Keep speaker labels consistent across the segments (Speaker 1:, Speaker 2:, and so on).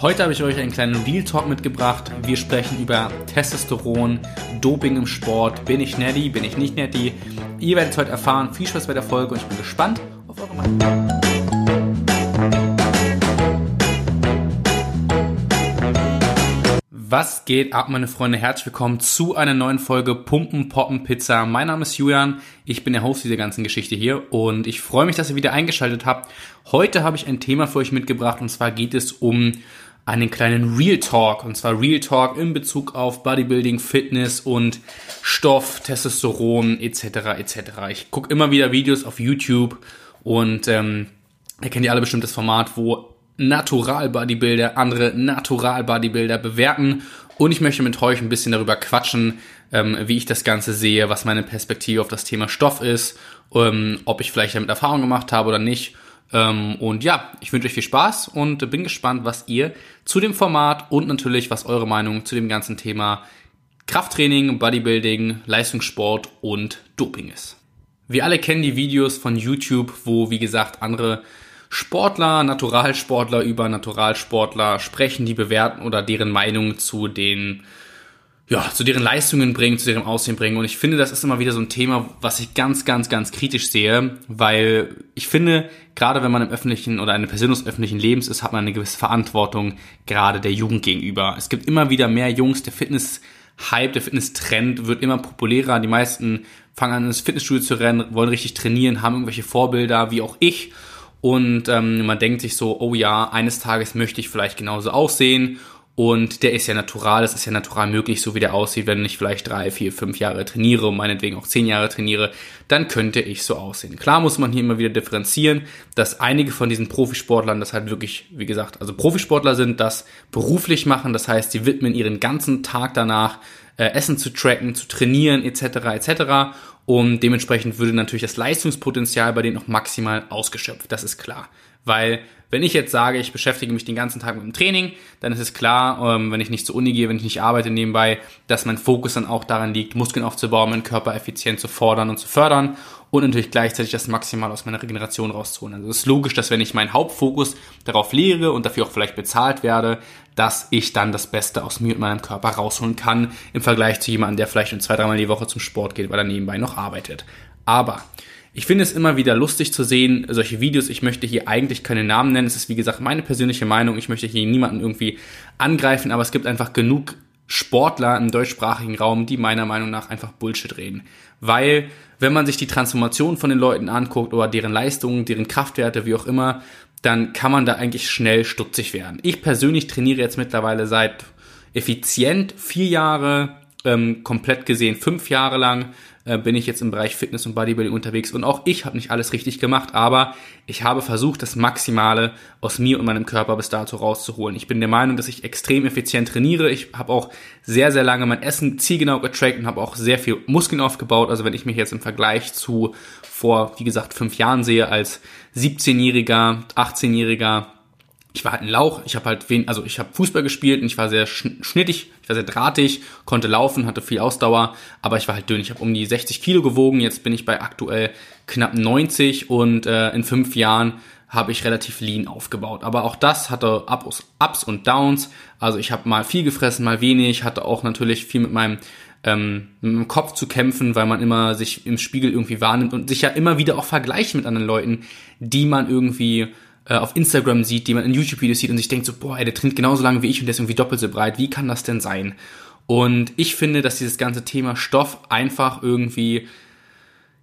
Speaker 1: Heute habe ich euch einen kleinen Real Talk mitgebracht. Wir sprechen über Testosteron, Doping im Sport. Bin ich netty, bin ich nicht netty? Ihr werdet es heute erfahren. Viel Spaß bei der Folge und ich bin gespannt auf eure Meinung. Was geht ab, meine Freunde? Herzlich willkommen zu einer neuen Folge Pumpen, Poppen, Pizza. Mein Name ist Julian. Ich bin der Host dieser ganzen Geschichte hier und ich freue mich, dass ihr wieder eingeschaltet habt. Heute habe ich ein Thema für euch mitgebracht und zwar geht es um einen kleinen Real Talk und zwar Real Talk in Bezug auf Bodybuilding, Fitness und Stoff, Testosteron etc. etc. Ich gucke immer wieder Videos auf YouTube und ähm, ihr kennt ja alle bestimmt das Format, wo Natural-Bodybuilder, andere Natural-Bodybuilder bewerten. Und ich möchte mit euch ein bisschen darüber quatschen, ähm, wie ich das Ganze sehe, was meine Perspektive auf das Thema Stoff ist, ähm, ob ich vielleicht damit Erfahrung gemacht habe oder nicht. Ähm, und ja, ich wünsche euch viel Spaß und bin gespannt, was ihr zu dem Format und natürlich, was eure Meinung zu dem ganzen Thema Krafttraining, Bodybuilding, Leistungssport und Doping ist. Wir alle kennen die Videos von YouTube, wo, wie gesagt, andere Sportler, Naturalsportler über Naturalsportler sprechen, die bewerten oder deren Meinung zu den ja, zu deren Leistungen bringen, zu deren Aussehen bringen. Und ich finde, das ist immer wieder so ein Thema, was ich ganz, ganz, ganz kritisch sehe, weil ich finde, gerade wenn man im öffentlichen oder eine Person des öffentlichen Lebens ist, hat man eine gewisse Verantwortung, gerade der Jugend gegenüber. Es gibt immer wieder mehr Jungs, der Fitness-Hype, der Fitness-Trend wird immer populärer. Die meisten fangen an, ins Fitnessstudio zu rennen, wollen richtig trainieren, haben irgendwelche Vorbilder, wie auch ich. Und ähm, man denkt sich so, oh ja, eines Tages möchte ich vielleicht genauso aussehen. Und der ist ja natural, das ist ja natural möglich, so wie der aussieht, wenn ich vielleicht drei, vier, fünf Jahre trainiere und meinetwegen auch zehn Jahre trainiere, dann könnte ich so aussehen. Klar muss man hier immer wieder differenzieren, dass einige von diesen Profisportlern das halt wirklich, wie gesagt, also Profisportler sind, das beruflich machen, das heißt, sie widmen ihren ganzen Tag danach, äh, Essen zu tracken, zu trainieren, etc., etc. Und dementsprechend würde natürlich das Leistungspotenzial bei denen noch maximal ausgeschöpft. Das ist klar. Weil wenn ich jetzt sage, ich beschäftige mich den ganzen Tag mit dem Training, dann ist es klar, ähm, wenn ich nicht zur Uni gehe, wenn ich nicht arbeite nebenbei, dass mein Fokus dann auch daran liegt, Muskeln aufzubauen, meinen Körper effizient zu fordern und zu fördern und natürlich gleichzeitig das maximal aus meiner Regeneration rauszuholen. Also es ist logisch, dass wenn ich meinen Hauptfokus darauf lege und dafür auch vielleicht bezahlt werde, dass ich dann das Beste aus mir und meinem Körper rausholen kann im Vergleich zu jemandem, der vielleicht nur zwei, dreimal die Woche zum Sport geht, weil er nebenbei noch arbeitet. Aber ich finde es immer wieder lustig zu sehen, solche Videos. Ich möchte hier eigentlich keine Namen nennen. Es ist wie gesagt meine persönliche Meinung. Ich möchte hier niemanden irgendwie angreifen, aber es gibt einfach genug Sportler im deutschsprachigen Raum, die meiner Meinung nach einfach Bullshit reden. Weil, wenn man sich die Transformation von den Leuten anguckt oder deren Leistungen, deren Kraftwerte, wie auch immer, dann kann man da eigentlich schnell stutzig werden. Ich persönlich trainiere jetzt mittlerweile seit effizient vier Jahre, ähm, komplett gesehen fünf Jahre lang äh, bin ich jetzt im Bereich Fitness und Bodybuilding unterwegs und auch ich habe nicht alles richtig gemacht, aber ich habe versucht, das Maximale aus mir und meinem Körper bis dato rauszuholen. Ich bin der Meinung, dass ich extrem effizient trainiere. Ich habe auch sehr, sehr lange mein Essen zielgenau getrackt und habe auch sehr viel Muskeln aufgebaut. Also wenn ich mich jetzt im Vergleich zu vor, wie gesagt, fünf Jahren sehe als 17-Jähriger, 18-Jähriger, ich war halt ein Lauch, ich habe halt wen, also ich habe Fußball gespielt und ich war sehr schnittig, ich war sehr drahtig, konnte laufen, hatte viel Ausdauer, aber ich war halt dünn. Ich habe um die 60 Kilo gewogen, jetzt bin ich bei aktuell knapp 90 und äh, in fünf Jahren habe ich relativ lean aufgebaut. Aber auch das hatte Ups, und Downs. Also ich habe mal viel gefressen, mal wenig, hatte auch natürlich viel mit meinem ähm, Kopf zu kämpfen, weil man immer sich im Spiegel irgendwie wahrnimmt und sich ja immer wieder auch vergleicht mit anderen Leuten, die man irgendwie äh, auf Instagram sieht, die man in YouTube-Videos sieht und sich denkt so, boah, ey, der trainiert genauso lange wie ich und der ist irgendwie doppelt so breit. Wie kann das denn sein? Und ich finde, dass dieses ganze Thema Stoff einfach irgendwie,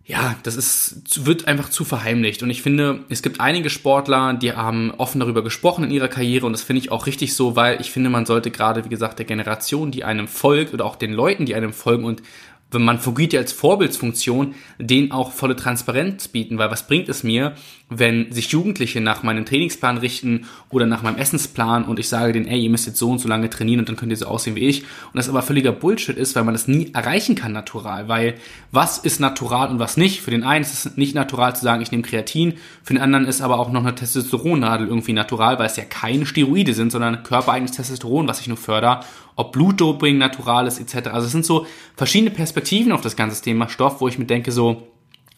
Speaker 1: ja, das ist, wird einfach zu verheimlicht. Und ich finde, es gibt einige Sportler, die haben offen darüber gesprochen in ihrer Karriere und das finde ich auch richtig so, weil ich finde, man sollte gerade, wie gesagt, der Generation, die einem folgt oder auch den Leuten, die einem folgen und wenn man fungiert ja als Vorbildsfunktion, denen auch volle Transparenz bieten, weil was bringt es mir, wenn sich Jugendliche nach meinem Trainingsplan richten oder nach meinem Essensplan und ich sage denen, ey, ihr müsst jetzt so und so lange trainieren und dann könnt ihr so aussehen wie ich. Und das aber völliger Bullshit ist, weil man das nie erreichen kann natural, weil was ist natural und was nicht? Für den einen ist es nicht natural zu sagen, ich nehme Kreatin, für den anderen ist aber auch noch eine Testosteronnadel irgendwie natural, weil es ja keine Steroide sind, sondern körpereigenes Testosteron, was ich nur förder ob Blutdoping natural ist etc. Also es sind so verschiedene Perspektiven auf das ganze Thema Stoff, wo ich mir denke so,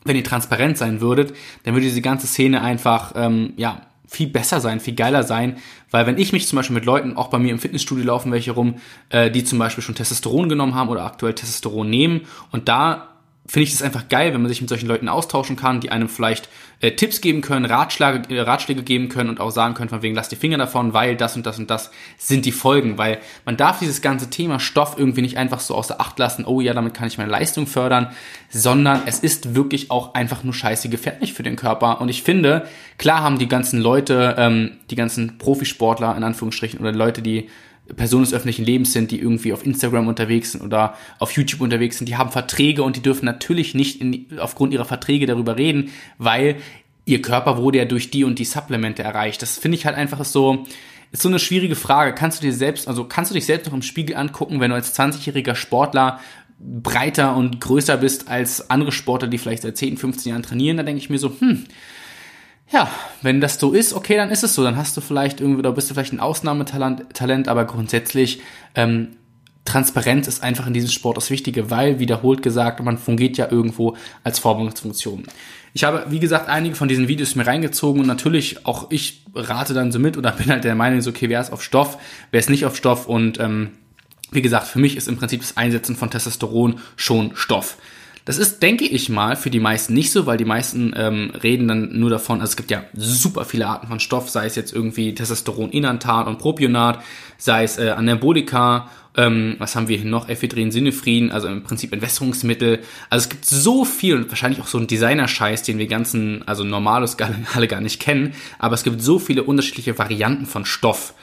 Speaker 1: wenn ihr transparent sein würdet, dann würde diese ganze Szene einfach, ähm, ja, viel besser sein, viel geiler sein, weil wenn ich mich zum Beispiel mit Leuten, auch bei mir im Fitnessstudio laufen welche rum, äh, die zum Beispiel schon Testosteron genommen haben oder aktuell Testosteron nehmen und da finde ich es einfach geil, wenn man sich mit solchen Leuten austauschen kann, die einem vielleicht äh, Tipps geben können, Ratschläge, äh, Ratschläge geben können und auch sagen können, von wegen, lass die Finger davon, weil das und das und das sind die Folgen, weil man darf dieses ganze Thema Stoff irgendwie nicht einfach so außer Acht lassen, oh ja, damit kann ich meine Leistung fördern, sondern es ist wirklich auch einfach nur scheiße gefährlich für den Körper. Und ich finde, klar haben die ganzen Leute, ähm, die ganzen Profisportler in Anführungsstrichen oder Leute, die Personen des öffentlichen Lebens sind, die irgendwie auf Instagram unterwegs sind oder auf YouTube unterwegs sind, die haben Verträge und die dürfen natürlich nicht in, aufgrund ihrer Verträge darüber reden, weil ihr Körper wurde ja durch die und die Supplemente erreicht. Das finde ich halt einfach so, ist so eine schwierige Frage. Kannst du dir selbst, also kannst du dich selbst noch im Spiegel angucken, wenn du als 20-jähriger Sportler breiter und größer bist als andere Sportler, die vielleicht seit 10, 15 Jahren trainieren, da denke ich mir so, hm, ja, wenn das so ist, okay, dann ist es so. Dann hast du vielleicht irgendwie, oder bist du vielleicht ein Ausnahmetalent, Talent, aber grundsätzlich ähm, Transparenz ist einfach in diesem Sport das Wichtige, weil, wiederholt gesagt, man fungiert ja irgendwo als Vorbildungsfunktion. Ich habe, wie gesagt, einige von diesen Videos mir reingezogen und natürlich auch ich rate dann so mit oder bin halt der Meinung, so, okay, wer ist auf Stoff, wer ist nicht auf Stoff und ähm, wie gesagt, für mich ist im Prinzip das Einsetzen von Testosteron schon Stoff. Das ist, denke ich mal, für die meisten nicht so, weil die meisten ähm, reden dann nur davon, also es gibt ja super viele Arten von Stoff, sei es jetzt irgendwie Testosteron Inantat und Propionat, sei es äh, Anabolika, ähm, was haben wir hier noch, Ephedrin, Sinephrine, also im Prinzip Entwässerungsmittel. Also es gibt so viel und wahrscheinlich auch so ein Designer-Scheiß, den wir ganzen, also normalos alle gar nicht kennen, aber es gibt so viele unterschiedliche Varianten von Stoff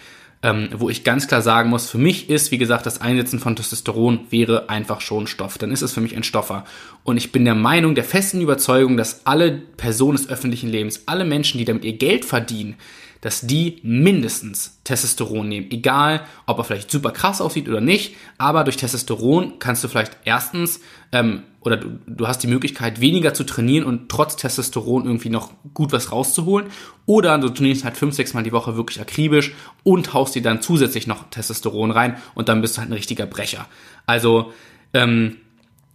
Speaker 1: ähm, wo ich ganz klar sagen muss, für mich ist, wie gesagt, das Einsetzen von Testosteron wäre einfach schon Stoff. Dann ist es für mich ein Stoffer. Und ich bin der Meinung, der festen Überzeugung, dass alle Personen des öffentlichen Lebens, alle Menschen, die damit ihr Geld verdienen, dass die mindestens Testosteron nehmen. Egal, ob er vielleicht super krass aussieht oder nicht, aber durch Testosteron kannst du vielleicht erstens ähm, oder du, du hast die Möglichkeit, weniger zu trainieren und trotz Testosteron irgendwie noch gut was rauszuholen. Oder du trainierst halt fünf, sechs Mal die Woche wirklich akribisch und haust dir dann zusätzlich noch Testosteron rein und dann bist du halt ein richtiger Brecher. Also, ähm,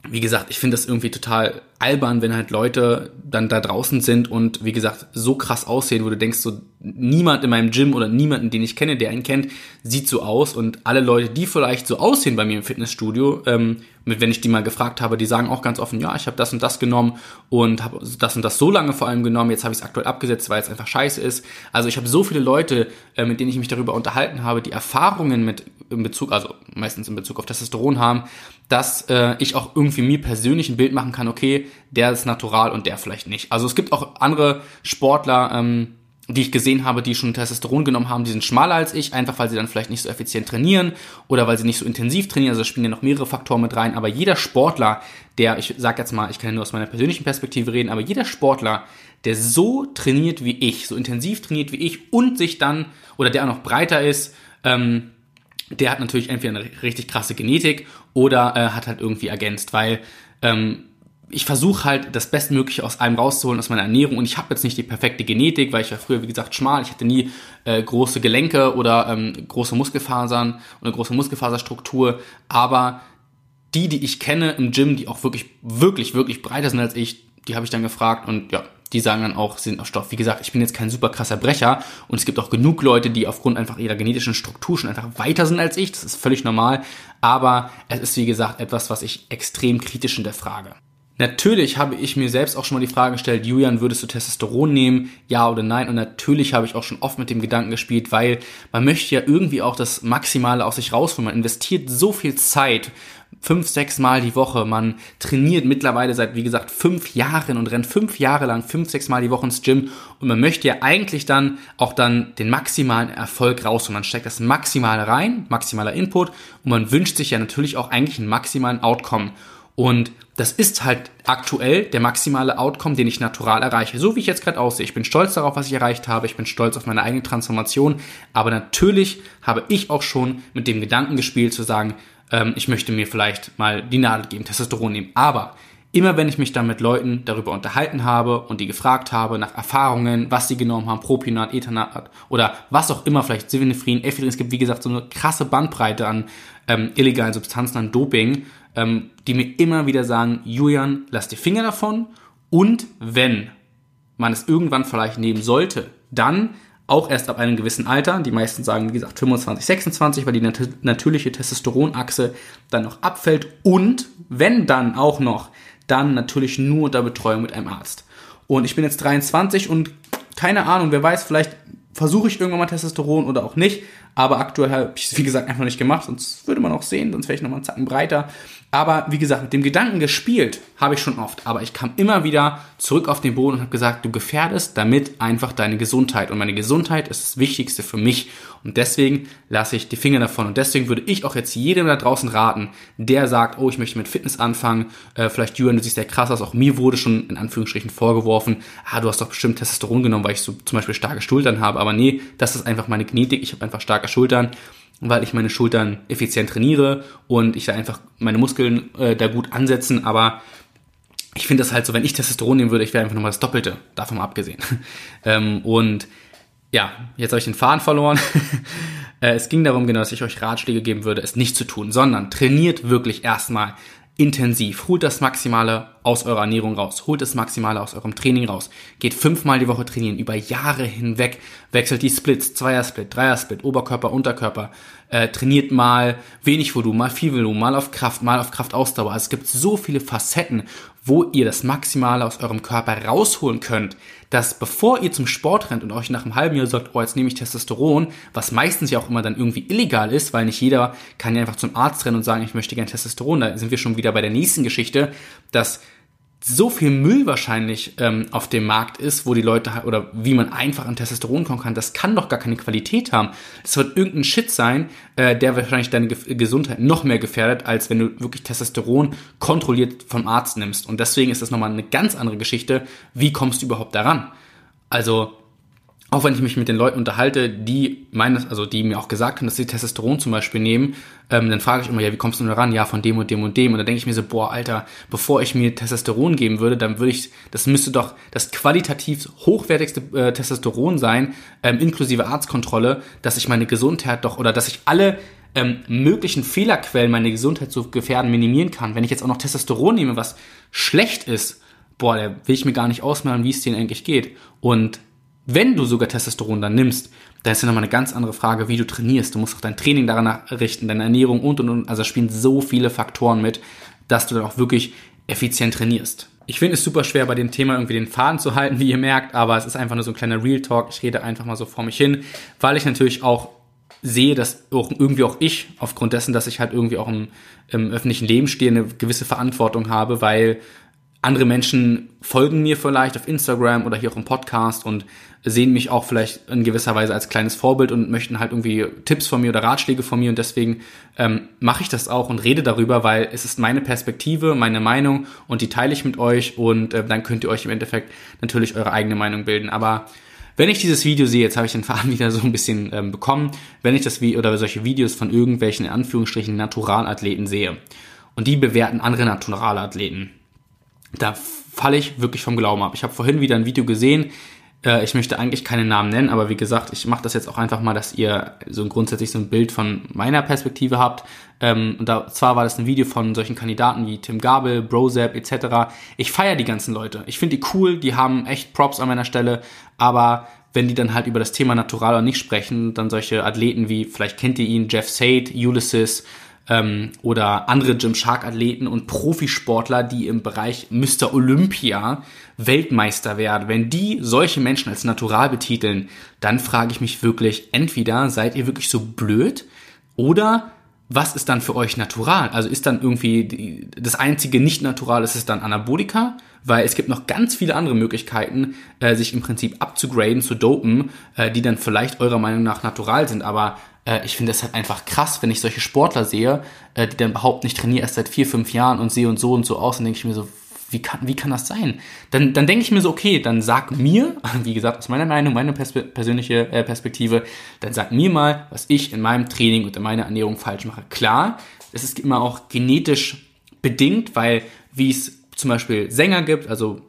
Speaker 1: wie gesagt, ich finde das irgendwie total albern, wenn halt Leute dann da draußen sind und wie gesagt so krass aussehen, wo du denkst, so niemand in meinem Gym oder niemanden, den ich kenne, der ihn kennt, sieht so aus und alle Leute, die vielleicht so aussehen bei mir im Fitnessstudio, ähm, wenn ich die mal gefragt habe, die sagen auch ganz offen, ja, ich habe das und das genommen und habe das und das so lange vor allem genommen, jetzt habe ich es aktuell abgesetzt, weil es einfach scheiße ist. Also ich habe so viele Leute, äh, mit denen ich mich darüber unterhalten habe, die Erfahrungen mit in Bezug, also meistens in Bezug auf Testosteron haben, dass äh, ich auch irgendwie mir persönlich ein Bild machen kann, okay, der ist natural und der vielleicht nicht. Also es gibt auch andere Sportler, ähm, die ich gesehen habe, die schon Testosteron genommen haben, die sind schmaler als ich, einfach weil sie dann vielleicht nicht so effizient trainieren oder weil sie nicht so intensiv trainieren. Also da spielen ja noch mehrere Faktoren mit rein. Aber jeder Sportler, der, ich sag jetzt mal, ich kann ja nur aus meiner persönlichen Perspektive reden, aber jeder Sportler, der so trainiert wie ich, so intensiv trainiert wie ich und sich dann, oder der auch noch breiter ist, ähm, der hat natürlich entweder eine richtig krasse Genetik oder äh, hat halt irgendwie ergänzt, weil ähm, ich versuche halt das Bestmögliche aus einem rauszuholen, aus meiner Ernährung. Und ich habe jetzt nicht die perfekte Genetik, weil ich war früher, wie gesagt, schmal. Ich hatte nie äh, große Gelenke oder ähm, große Muskelfasern und eine große Muskelfaserstruktur. Aber die, die ich kenne im Gym, die auch wirklich, wirklich, wirklich breiter sind als ich, die habe ich dann gefragt und ja, die sagen dann auch, sind auf Stoff. Wie gesagt, ich bin jetzt kein super krasser Brecher und es gibt auch genug Leute, die aufgrund einfach ihrer genetischen Struktur schon einfach weiter sind als ich. Das ist völlig normal. Aber es ist, wie gesagt, etwas, was ich extrem kritisch hinterfrage. Natürlich habe ich mir selbst auch schon mal die Frage gestellt, Julian, würdest du Testosteron nehmen? Ja oder nein? Und natürlich habe ich auch schon oft mit dem Gedanken gespielt, weil man möchte ja irgendwie auch das Maximale aus sich rausholen. Man investiert so viel Zeit, fünf, sechs Mal die Woche. Man trainiert mittlerweile seit, wie gesagt, fünf Jahren und rennt fünf Jahre lang fünf, sechs Mal die Woche ins Gym. Und man möchte ja eigentlich dann auch dann den maximalen Erfolg raus. Und man steckt das Maximale rein, maximaler Input. Und man wünscht sich ja natürlich auch eigentlich einen maximalen Outcome. Und das ist halt aktuell der maximale Outcome, den ich natural erreiche. So wie ich jetzt gerade aussehe. Ich bin stolz darauf, was ich erreicht habe. Ich bin stolz auf meine eigene Transformation. Aber natürlich habe ich auch schon mit dem Gedanken gespielt, zu sagen, ähm, ich möchte mir vielleicht mal die Nadel geben, Testosteron nehmen. Aber immer wenn ich mich dann mit Leuten darüber unterhalten habe und die gefragt habe nach Erfahrungen, was sie genommen haben, Propionat, Ethanat oder was auch immer, vielleicht Sildenafrin, Ephedrin, es gibt wie gesagt so eine krasse Bandbreite an ähm, illegalen Substanzen, an Doping, ähm, die mir immer wieder sagen, Julian, lass die Finger davon und wenn man es irgendwann vielleicht nehmen sollte, dann auch erst ab einem gewissen Alter. Die meisten sagen, wie gesagt, 25, 26, weil die nat natürliche Testosteronachse dann noch abfällt und wenn dann auch noch, dann natürlich nur unter Betreuung mit einem Arzt. Und ich bin jetzt 23 und keine Ahnung, wer weiß, vielleicht versuche ich irgendwann mal Testosteron oder auch nicht. Aber aktuell habe ich es, wie gesagt, einfach nicht gemacht. Sonst würde man auch sehen, sonst wäre ich nochmal einen Zacken breiter. Aber wie gesagt, mit dem Gedanken gespielt habe ich schon oft. Aber ich kam immer wieder zurück auf den Boden und habe gesagt, du gefährdest damit einfach deine Gesundheit. Und meine Gesundheit ist das Wichtigste für mich. Und deswegen lasse ich die Finger davon. Und deswegen würde ich auch jetzt jedem da draußen raten, der sagt, oh, ich möchte mit Fitness anfangen. Äh, vielleicht, Jürgen, du siehst ja krass aus. Auch mir wurde schon in Anführungsstrichen vorgeworfen, ah, du hast doch bestimmt Testosteron genommen, weil ich so zum Beispiel starke Schultern habe. Aber nee, das ist einfach meine Genetik. Ich habe einfach starke Schultern weil ich meine Schultern effizient trainiere und ich da einfach meine Muskeln äh, da gut ansetzen, aber ich finde das halt so, wenn ich Testosteron nehmen würde, ich wäre einfach nochmal das Doppelte, davon mal abgesehen. ähm, und ja, jetzt habe ich den Faden verloren. Äh, es ging darum, genau, dass ich euch Ratschläge geben würde, es nicht zu tun, sondern trainiert wirklich erstmal intensiv. Holt das Maximale aus eurer Ernährung raus. Holt das Maximale aus eurem Training raus. Geht fünfmal die Woche trainieren, über Jahre hinweg. Wechselt die Splits, Zweier-Split, Dreier-Split, Oberkörper, Unterkörper. Äh, trainiert mal wenig Volumen, mal viel Volumen, mal auf Kraft, mal auf Kraftausdauer. Also es gibt so viele Facetten, wo ihr das Maximale aus eurem Körper rausholen könnt, dass bevor ihr zum Sport rennt und euch nach einem halben Jahr sagt, oh, jetzt nehme ich Testosteron, was meistens ja auch immer dann irgendwie illegal ist, weil nicht jeder kann ja einfach zum Arzt rennen und sagen, ich möchte gerne Testosteron, da sind wir schon wieder bei der nächsten Geschichte, dass so viel Müll wahrscheinlich ähm, auf dem Markt ist, wo die Leute oder wie man einfach an Testosteron kommen kann, das kann doch gar keine Qualität haben. Das wird irgendein Shit sein, äh, der wahrscheinlich deine Ge Gesundheit noch mehr gefährdet, als wenn du wirklich Testosteron kontrolliert vom Arzt nimmst. Und deswegen ist das nochmal eine ganz andere Geschichte. Wie kommst du überhaupt daran? Also auch wenn ich mich mit den Leuten unterhalte, die meines, also die mir auch gesagt haben, dass sie Testosteron zum Beispiel nehmen, ähm, dann frage ich immer, ja, wie kommst du da ran? Ja, von dem und dem und dem. Und dann denke ich mir so, boah, Alter, bevor ich mir Testosteron geben würde, dann würde ich, das müsste doch das qualitativ hochwertigste äh, Testosteron sein, ähm, inklusive Arztkontrolle, dass ich meine Gesundheit doch, oder dass ich alle ähm, möglichen Fehlerquellen, meine Gesundheit zu gefährden, minimieren kann. Wenn ich jetzt auch noch Testosteron nehme, was schlecht ist, boah, da will ich mir gar nicht ausmalen, wie es denen eigentlich geht. Und wenn du sogar Testosteron dann nimmst, dann ist ja nochmal eine ganz andere Frage, wie du trainierst. Du musst auch dein Training daran richten, deine Ernährung und und und. Also spielen so viele Faktoren mit, dass du dann auch wirklich effizient trainierst. Ich finde es super schwer, bei dem Thema irgendwie den Faden zu halten, wie ihr merkt, aber es ist einfach nur so ein kleiner Real Talk. Ich rede einfach mal so vor mich hin, weil ich natürlich auch sehe, dass auch irgendwie auch ich, aufgrund dessen, dass ich halt irgendwie auch im, im öffentlichen Leben stehe, eine gewisse Verantwortung habe, weil andere Menschen folgen mir vielleicht auf Instagram oder hier auch im Podcast und sehen mich auch vielleicht in gewisser Weise als kleines Vorbild und möchten halt irgendwie Tipps von mir oder Ratschläge von mir und deswegen ähm, mache ich das auch und rede darüber, weil es ist meine Perspektive, meine Meinung und die teile ich mit euch und äh, dann könnt ihr euch im Endeffekt natürlich eure eigene Meinung bilden. Aber wenn ich dieses Video sehe, jetzt habe ich den Faden wieder so ein bisschen ähm, bekommen, wenn ich das Video oder solche Videos von irgendwelchen in Anführungsstrichen Naturalathleten sehe und die bewerten andere Naturalathleten, da falle ich wirklich vom Glauben ab. Ich habe vorhin wieder ein Video gesehen, äh, ich möchte eigentlich keine Namen nennen, aber wie gesagt, ich mache das jetzt auch einfach mal, dass ihr so grundsätzlich so ein Bild von meiner Perspektive habt. Ähm, und da, zwar war das ein Video von solchen Kandidaten wie Tim Gabel, Brozap etc. Ich feiere die ganzen Leute. Ich finde die cool, die haben echt Props an meiner Stelle, aber wenn die dann halt über das Thema Natural oder nicht sprechen, dann solche Athleten wie, vielleicht kennt ihr ihn, Jeff Sade, Ulysses, ähm, oder andere Gymshark-Athleten und Profisportler, die im Bereich Mr. Olympia Weltmeister werden. Wenn die solche Menschen als natural betiteln, dann frage ich mich wirklich, entweder seid ihr wirklich so blöd oder was ist dann für euch natural? Also ist dann irgendwie die, das einzige nicht natural ist es dann Anabolika, weil es gibt noch ganz viele andere Möglichkeiten, äh, sich im Prinzip abzugraden, zu dopen, äh, die dann vielleicht eurer Meinung nach natural sind, aber äh, ich finde es halt einfach krass, wenn ich solche Sportler sehe, äh, die dann behaupten, ich trainiere erst seit vier, fünf Jahren und sehe und so und so aus, und denke ich mir so, wie kann, wie kann das sein? Dann, dann denke ich mir so, okay, dann sag mir, wie gesagt, aus meiner Meinung, meine Perspe persönliche äh, Perspektive, dann sag mir mal, was ich in meinem Training und in meiner Ernährung falsch mache. Klar, es ist immer auch genetisch bedingt, weil wie es zum Beispiel Sänger gibt, also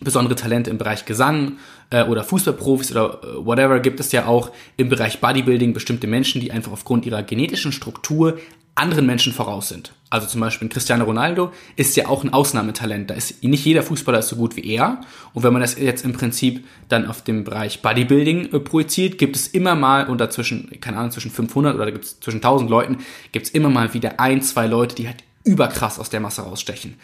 Speaker 1: besondere Talente im Bereich Gesang äh, oder Fußballprofis oder äh, whatever, gibt es ja auch im Bereich Bodybuilding bestimmte Menschen, die einfach aufgrund ihrer genetischen Struktur anderen Menschen voraus sind. Also zum Beispiel Cristiano Ronaldo ist ja auch ein Ausnahmetalent. Da ist nicht jeder Fußballer ist so gut wie er. Und wenn man das jetzt im Prinzip dann auf dem Bereich Bodybuilding äh, projiziert, gibt es immer mal unter zwischen, keine Ahnung, zwischen 500 oder gibt es zwischen 1000 Leuten, gibt es immer mal wieder ein, zwei Leute, die halt überkrass aus der Masse rausstechen.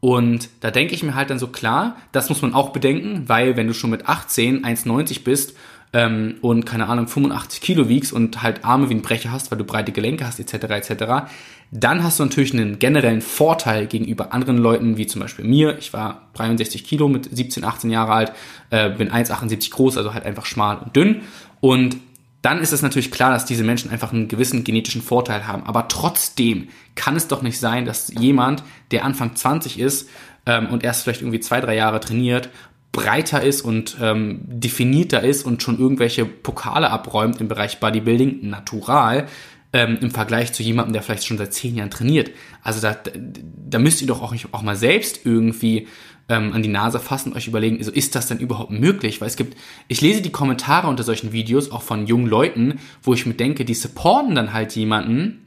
Speaker 1: Und da denke ich mir halt dann so klar, das muss man auch bedenken, weil wenn du schon mit 18 1,90 bist ähm, und keine Ahnung 85 Kilo wiegst und halt Arme wie ein Brecher hast, weil du breite Gelenke hast etc. etc., dann hast du natürlich einen generellen Vorteil gegenüber anderen Leuten, wie zum Beispiel mir. Ich war 63 Kilo mit 17, 18 Jahre alt, äh, bin 1,78 groß, also halt einfach schmal und dünn. Und dann ist es natürlich klar, dass diese Menschen einfach einen gewissen genetischen Vorteil haben. Aber trotzdem kann es doch nicht sein, dass jemand, der Anfang 20 ist ähm, und erst vielleicht irgendwie zwei, drei Jahre trainiert, breiter ist und ähm, definierter ist und schon irgendwelche Pokale abräumt im Bereich Bodybuilding, natural, ähm, im Vergleich zu jemandem, der vielleicht schon seit zehn Jahren trainiert. Also da, da müsst ihr doch auch, auch mal selbst irgendwie ähm, an die Nase fassen und euch überlegen, also ist das denn überhaupt möglich? Weil es gibt, ich lese die Kommentare unter solchen Videos auch von jungen Leuten, wo ich mir denke, die supporten dann halt jemanden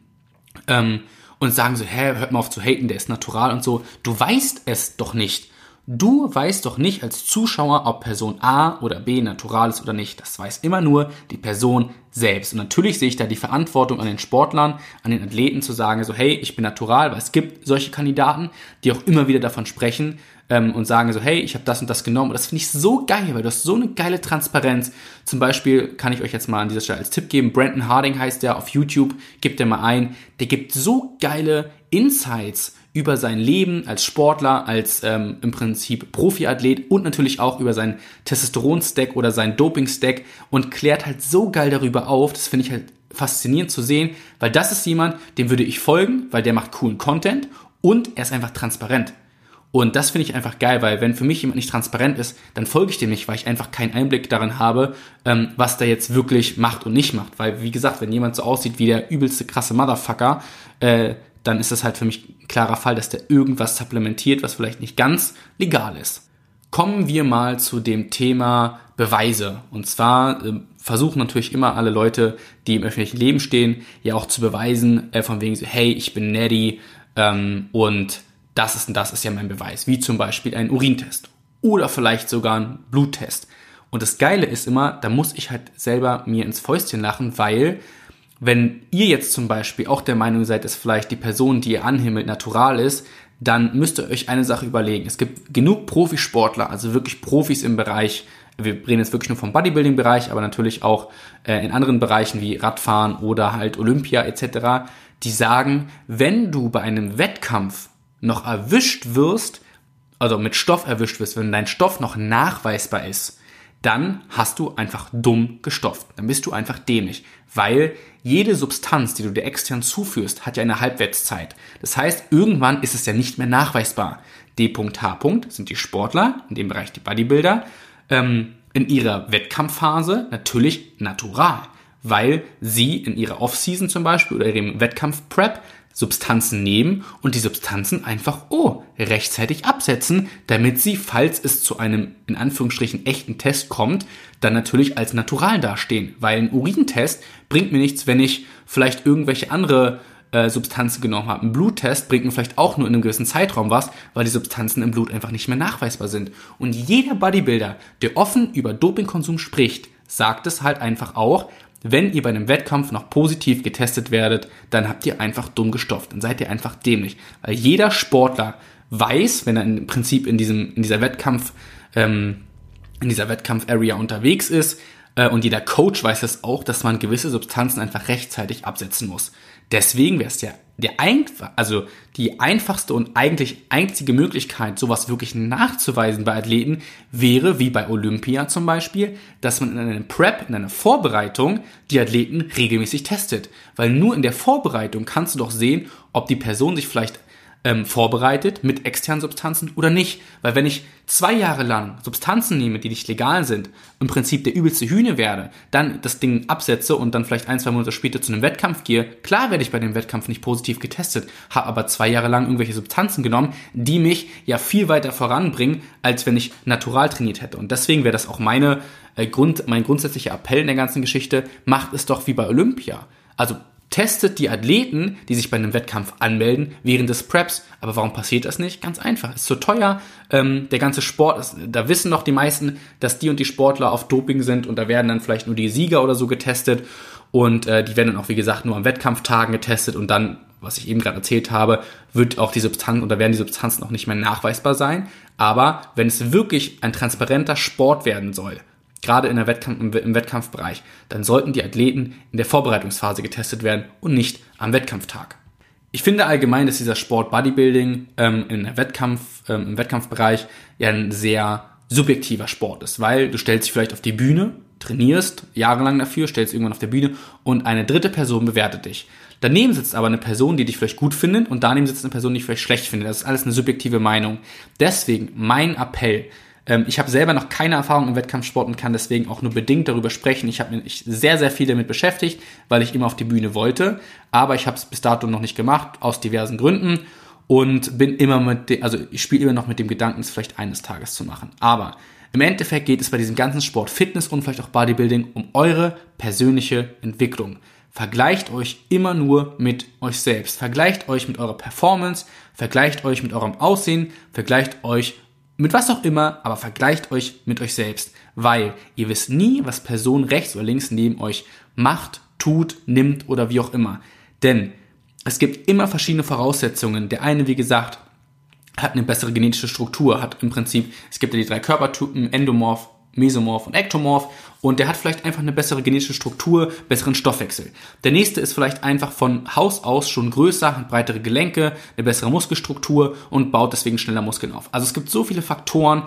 Speaker 1: ähm, und sagen so, hä, hört mal auf zu haten, der ist natural und so. Du weißt es doch nicht. Du weißt doch nicht als Zuschauer, ob Person A oder B natural ist oder nicht. Das weiß immer nur die Person selbst. Und natürlich sehe ich da die Verantwortung an den Sportlern, an den Athleten zu sagen, so hey, ich bin natural, weil es gibt solche Kandidaten, die auch immer wieder davon sprechen ähm, und sagen so, hey, ich habe das und das genommen. Und das finde ich so geil, weil du hast so eine geile Transparenz. Zum Beispiel kann ich euch jetzt mal an dieser Stelle als Tipp geben, Brandon Harding heißt der auf YouTube, gebt der mal ein, der gibt so geile Insights über sein Leben als Sportler, als ähm, im Prinzip Profiathlet und natürlich auch über seinen Testosteron-Stack oder seinen Doping-Stack und klärt halt so geil darüber auf. Das finde ich halt faszinierend zu sehen, weil das ist jemand, dem würde ich folgen, weil der macht coolen Content und er ist einfach transparent. Und das finde ich einfach geil, weil wenn für mich jemand nicht transparent ist, dann folge ich dem nicht, weil ich einfach keinen Einblick darin habe, ähm, was der jetzt wirklich macht und nicht macht. Weil, wie gesagt, wenn jemand so aussieht wie der übelste krasse Motherfucker, äh, dann ist das halt für mich ein klarer Fall, dass der irgendwas supplementiert, was vielleicht nicht ganz legal ist. Kommen wir mal zu dem Thema Beweise. Und zwar äh, versuchen natürlich immer alle Leute, die im öffentlichen Leben stehen, ja auch zu beweisen, äh, von wegen so, hey, ich bin Neddy ähm, und das ist und das ist ja mein Beweis. Wie zum Beispiel ein Urintest oder vielleicht sogar ein Bluttest. Und das Geile ist immer, da muss ich halt selber mir ins Fäustchen lachen, weil wenn ihr jetzt zum Beispiel auch der Meinung seid, dass vielleicht die Person, die ihr anhimmelt, natural ist, dann müsst ihr euch eine Sache überlegen. Es gibt genug Profisportler, also wirklich Profis im Bereich, wir reden jetzt wirklich nur vom Bodybuilding-Bereich, aber natürlich auch äh, in anderen Bereichen wie Radfahren oder halt Olympia etc., die sagen, wenn du bei einem Wettkampf noch erwischt wirst, also mit Stoff erwischt wirst, wenn dein Stoff noch nachweisbar ist, dann hast du einfach dumm gestofft. Dann bist du einfach dämlich. Weil jede Substanz, die du dir extern zuführst, hat ja eine Halbwertszeit. Das heißt, irgendwann ist es ja nicht mehr nachweisbar. D.H. sind die Sportler, in dem Bereich die Bodybuilder, ähm, in ihrer Wettkampfphase natürlich natural, weil sie in ihrer Offseason zum Beispiel oder ihrem Wettkampf-Prep Substanzen nehmen und die Substanzen einfach, oh, rechtzeitig absetzen, damit sie, falls es zu einem, in Anführungsstrichen, echten Test kommt, dann natürlich als natural dastehen. Weil ein Urintest bringt mir nichts, wenn ich vielleicht irgendwelche andere äh, Substanzen genommen habe. Ein Bluttest bringt mir vielleicht auch nur in einem gewissen Zeitraum was, weil die Substanzen im Blut einfach nicht mehr nachweisbar sind. Und jeder Bodybuilder, der offen über Dopingkonsum spricht, sagt es halt einfach auch, wenn ihr bei einem Wettkampf noch positiv getestet werdet, dann habt ihr einfach dumm gestofft. Dann seid ihr einfach dämlich. Weil jeder Sportler weiß, wenn er im Prinzip in diesem, in dieser Wettkampf, ähm, in dieser Wettkampf-Area unterwegs ist, äh, und jeder Coach weiß es auch, dass man gewisse Substanzen einfach rechtzeitig absetzen muss. Deswegen wäre es ja der einfach, also die einfachste und eigentlich einzige Möglichkeit, sowas wirklich nachzuweisen bei Athleten, wäre, wie bei Olympia zum Beispiel, dass man in einer Prep, in einer Vorbereitung, die Athleten regelmäßig testet. Weil nur in der Vorbereitung kannst du doch sehen, ob die Person sich vielleicht ähm, vorbereitet mit externen Substanzen oder nicht. Weil wenn ich zwei Jahre lang Substanzen nehme, die nicht legal sind, im Prinzip der übelste Hühne werde, dann das Ding absetze und dann vielleicht ein, zwei Monate später zu einem Wettkampf gehe, klar werde ich bei dem Wettkampf nicht positiv getestet, habe aber zwei Jahre lang irgendwelche Substanzen genommen, die mich ja viel weiter voranbringen, als wenn ich natural trainiert hätte. Und deswegen wäre das auch meine, äh, Grund, mein grundsätzlicher Appell in der ganzen Geschichte, macht es doch wie bei Olympia. Also testet die Athleten, die sich bei einem Wettkampf anmelden, während des Preps. Aber warum passiert das nicht? Ganz einfach. Ist zu teuer. Ähm, der ganze Sport, ist, da wissen doch die meisten, dass die und die Sportler auf Doping sind und da werden dann vielleicht nur die Sieger oder so getestet. Und äh, die werden dann auch, wie gesagt, nur am Wettkampftagen getestet und dann, was ich eben gerade erzählt habe, wird auch die Substanz oder werden die Substanzen auch nicht mehr nachweisbar sein. Aber wenn es wirklich ein transparenter Sport werden soll, gerade in der Wettkampf, im Wettkampfbereich, dann sollten die Athleten in der Vorbereitungsphase getestet werden und nicht am Wettkampftag. Ich finde allgemein, dass dieser Sport Bodybuilding ähm, in der Wettkampf, ähm, im Wettkampfbereich ja ein sehr subjektiver Sport ist, weil du stellst dich vielleicht auf die Bühne, trainierst jahrelang dafür, stellst irgendwann auf der Bühne und eine dritte Person bewertet dich. Daneben sitzt aber eine Person, die dich vielleicht gut findet und daneben sitzt eine Person, die dich vielleicht schlecht findet. Das ist alles eine subjektive Meinung. Deswegen mein Appell, ähm, ich habe selber noch keine Erfahrung im Wettkampfsport und kann deswegen auch nur bedingt darüber sprechen. Ich habe mich sehr, sehr viel damit beschäftigt, weil ich immer auf die Bühne wollte. Aber ich habe es bis dato noch nicht gemacht, aus diversen Gründen. Und bin immer mit, dem, also ich spiele immer noch mit dem Gedanken, es vielleicht eines Tages zu machen. Aber im Endeffekt geht es bei diesem ganzen Sport Fitness und vielleicht auch Bodybuilding um eure persönliche Entwicklung. Vergleicht euch immer nur mit euch selbst. Vergleicht euch mit eurer Performance, vergleicht euch mit eurem Aussehen, vergleicht euch mit was auch immer, aber vergleicht euch mit euch selbst, weil ihr wisst nie, was Person rechts oder links neben euch macht, tut, nimmt oder wie auch immer. Denn es gibt immer verschiedene Voraussetzungen. Der eine, wie gesagt, hat eine bessere genetische Struktur, hat im Prinzip, es gibt ja die drei Körpertypen, Endomorph, Mesomorph und Ektomorph und der hat vielleicht einfach eine bessere genetische Struktur, besseren Stoffwechsel. Der nächste ist vielleicht einfach von Haus aus schon größer, hat breitere Gelenke, eine bessere Muskelstruktur und baut deswegen schneller Muskeln auf. Also es gibt so viele Faktoren,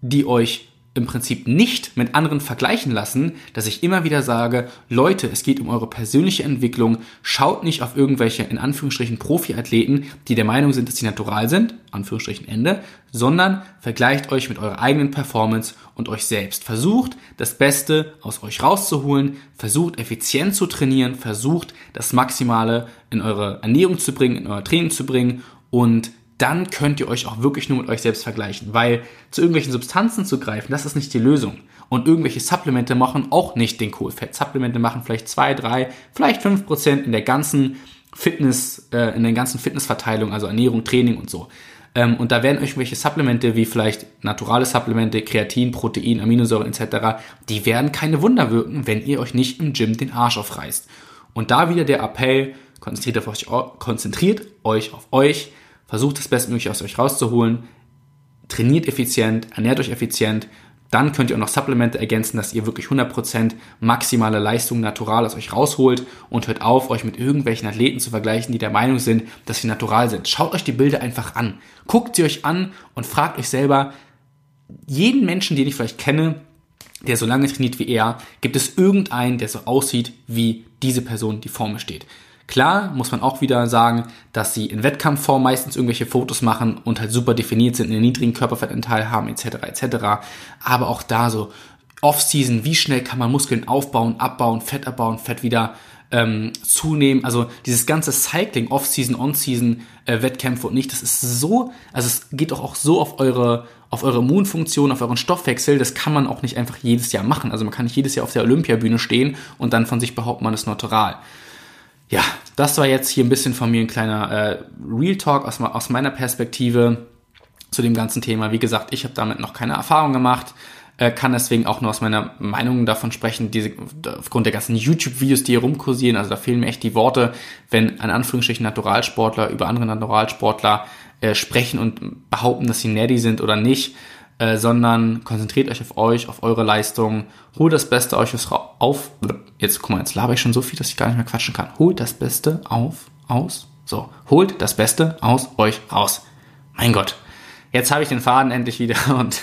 Speaker 1: die euch im Prinzip nicht mit anderen vergleichen lassen, dass ich immer wieder sage, Leute, es geht um eure persönliche Entwicklung, schaut nicht auf irgendwelche, in Anführungsstrichen, Profiathleten, die der Meinung sind, dass sie natural sind, Anführungsstrichen Ende, sondern vergleicht euch mit eurer eigenen Performance und euch selbst. Versucht, das Beste aus euch rauszuholen, versucht, effizient zu trainieren, versucht, das Maximale in eure Ernährung zu bringen, in euer Training zu bringen. Und dann könnt ihr euch auch wirklich nur mit euch selbst vergleichen. Weil zu irgendwelchen Substanzen zu greifen, das ist nicht die Lösung. Und irgendwelche Supplemente machen auch nicht den Kohlfett. Supplemente machen vielleicht zwei, drei, vielleicht fünf Prozent in der ganzen Fitness, äh, in der ganzen Fitnessverteilung, also Ernährung, Training und so. Ähm, und da werden irgendwelche Supplemente wie vielleicht naturale Supplemente, Kreatin, Protein, Aminosäuren etc., die werden keine Wunder wirken, wenn ihr euch nicht im Gym den Arsch aufreißt. Und da wieder der Appell, konzentriert, auf euch, konzentriert euch auf euch, versucht das Bestmögliche aus euch rauszuholen, trainiert effizient, ernährt euch effizient, dann könnt ihr auch noch Supplemente ergänzen, dass ihr wirklich 100% maximale Leistung natural aus euch rausholt und hört auf, euch mit irgendwelchen Athleten zu vergleichen, die der Meinung sind, dass sie natural sind. Schaut euch die Bilder einfach an. Guckt sie euch an und fragt euch selber, jeden Menschen, den ich vielleicht kenne, der so lange trainiert wie er, gibt es irgendeinen, der so aussieht wie diese Person, die vor mir steht. Klar muss man auch wieder sagen, dass sie in Wettkampfform meistens irgendwelche Fotos machen und halt super definiert sind, einen niedrigen Körperfettanteil haben, etc. etc. Aber auch da so Off-Season, wie schnell kann man Muskeln aufbauen, abbauen, Fett abbauen, Fett wieder ähm, zunehmen. Also dieses ganze Cycling, Off-Season, On-Season, äh, Wettkämpfe und nicht, das ist so, also es geht doch auch so auf eure auf eure Immunfunktion, auf euren Stoffwechsel, das kann man auch nicht einfach jedes Jahr machen. Also man kann nicht jedes Jahr auf der Olympiabühne stehen und dann von sich behaupten, man ist neutral ja, das war jetzt hier ein bisschen von mir ein kleiner äh, Real Talk aus, aus meiner Perspektive zu dem ganzen Thema. Wie gesagt, ich habe damit noch keine Erfahrung gemacht, äh, kann deswegen auch nur aus meiner Meinung davon sprechen, diese, aufgrund der ganzen YouTube-Videos, die hier rumkursieren. Also da fehlen mir echt die Worte, wenn ein Anführungsstrichen Naturalsportler über andere Naturalsportler äh, sprechen und behaupten, dass sie nerdy sind oder nicht. Äh, sondern konzentriert euch auf euch, auf eure Leistung, holt das Beste euch auf. Jetzt guck mal, jetzt laber ich schon so viel, dass ich gar nicht mehr quatschen kann. Holt das Beste auf, aus. So, holt das Beste aus euch raus. Mein Gott, jetzt habe ich den Faden endlich wieder und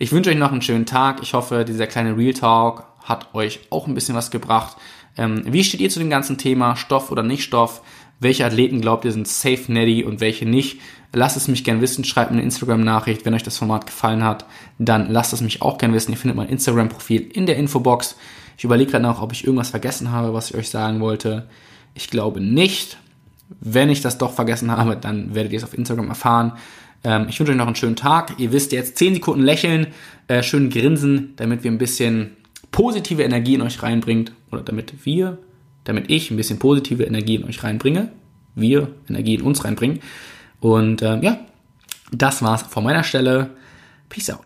Speaker 1: ich wünsche euch noch einen schönen Tag. Ich hoffe, dieser kleine Real Talk hat euch auch ein bisschen was gebracht. Ähm, wie steht ihr zu dem ganzen Thema Stoff oder nicht Stoff? Welche Athleten glaubt ihr sind safe netty und welche nicht? Lasst es mich gern wissen, schreibt mir eine Instagram-Nachricht, wenn euch das Format gefallen hat, dann lasst es mich auch gern wissen. Ihr findet mein Instagram-Profil in der Infobox. Ich überlege gerade noch, ob ich irgendwas vergessen habe, was ich euch sagen wollte. Ich glaube nicht. Wenn ich das doch vergessen habe, dann werdet ihr es auf Instagram erfahren. Ähm, ich wünsche euch noch einen schönen Tag. Ihr wisst jetzt 10 Sekunden lächeln, äh, schön grinsen, damit wir ein bisschen positive Energie in euch reinbringt oder damit wir damit ich ein bisschen positive Energie in euch reinbringe, wir Energie in uns reinbringen. Und ähm, ja, das war's von meiner Stelle. Peace out.